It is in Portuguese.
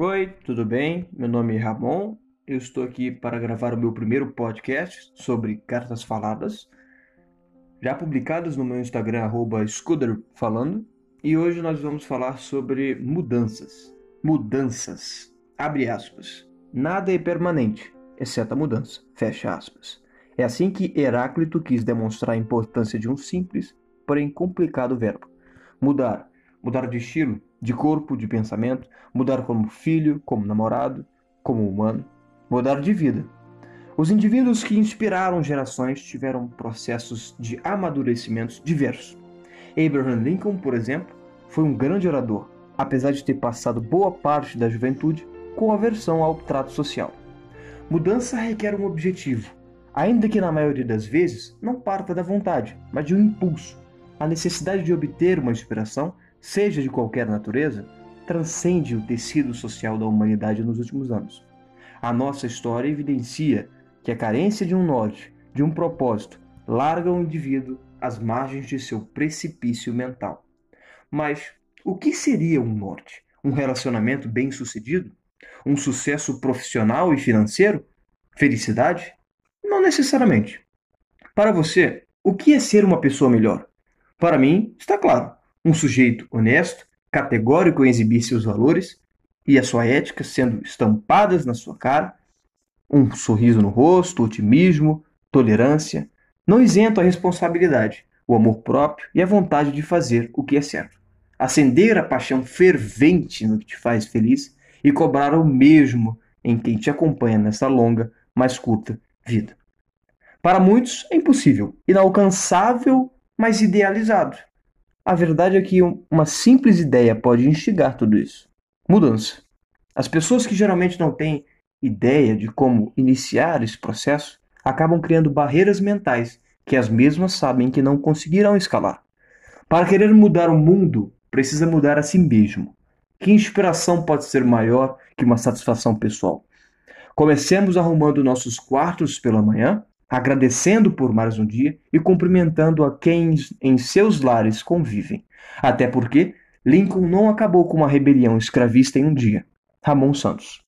Oi, tudo bem? Meu nome é Ramon. Eu estou aqui para gravar o meu primeiro podcast sobre cartas faladas, já publicadas no meu Instagram @scooterfalando, e hoje nós vamos falar sobre mudanças. Mudanças. Abre aspas. Nada é permanente, exceto a mudança. Fecha aspas. É assim que Heráclito quis demonstrar a importância de um simples, porém complicado verbo. Mudar. Mudar de estilo, de corpo, de pensamento, mudar como filho, como namorado, como humano, mudar de vida. Os indivíduos que inspiraram gerações tiveram processos de amadurecimentos diversos. Abraham Lincoln, por exemplo, foi um grande orador, apesar de ter passado boa parte da juventude com aversão ao trato social. Mudança requer um objetivo, ainda que na maioria das vezes não parta da vontade, mas de um impulso. A necessidade de obter uma inspiração seja de qualquer natureza, transcende o tecido social da humanidade nos últimos anos. A nossa história evidencia que a carência de um norte, de um propósito, larga o indivíduo às margens de seu precipício mental. Mas o que seria um norte? Um relacionamento bem-sucedido? Um sucesso profissional e financeiro? Felicidade? Não necessariamente. Para você, o que é ser uma pessoa melhor? Para mim, está claro um sujeito honesto, categórico em exibir seus valores e a sua ética sendo estampadas na sua cara, um sorriso no rosto, otimismo, tolerância, não isento a responsabilidade, o amor próprio e a vontade de fazer o que é certo. Acender a paixão fervente no que te faz feliz e cobrar o mesmo em quem te acompanha nessa longa, mas curta vida. Para muitos é impossível, inalcançável, mas idealizado. A verdade é que uma simples ideia pode instigar tudo isso. Mudança. As pessoas que geralmente não têm ideia de como iniciar esse processo acabam criando barreiras mentais que as mesmas sabem que não conseguirão escalar. Para querer mudar o mundo, precisa mudar a si mesmo. Que inspiração pode ser maior que uma satisfação pessoal? Comecemos arrumando nossos quartos pela manhã agradecendo por mais um dia e cumprimentando a quem em seus lares convivem. Até porque Lincoln não acabou com uma rebelião escravista em um dia. Ramon Santos.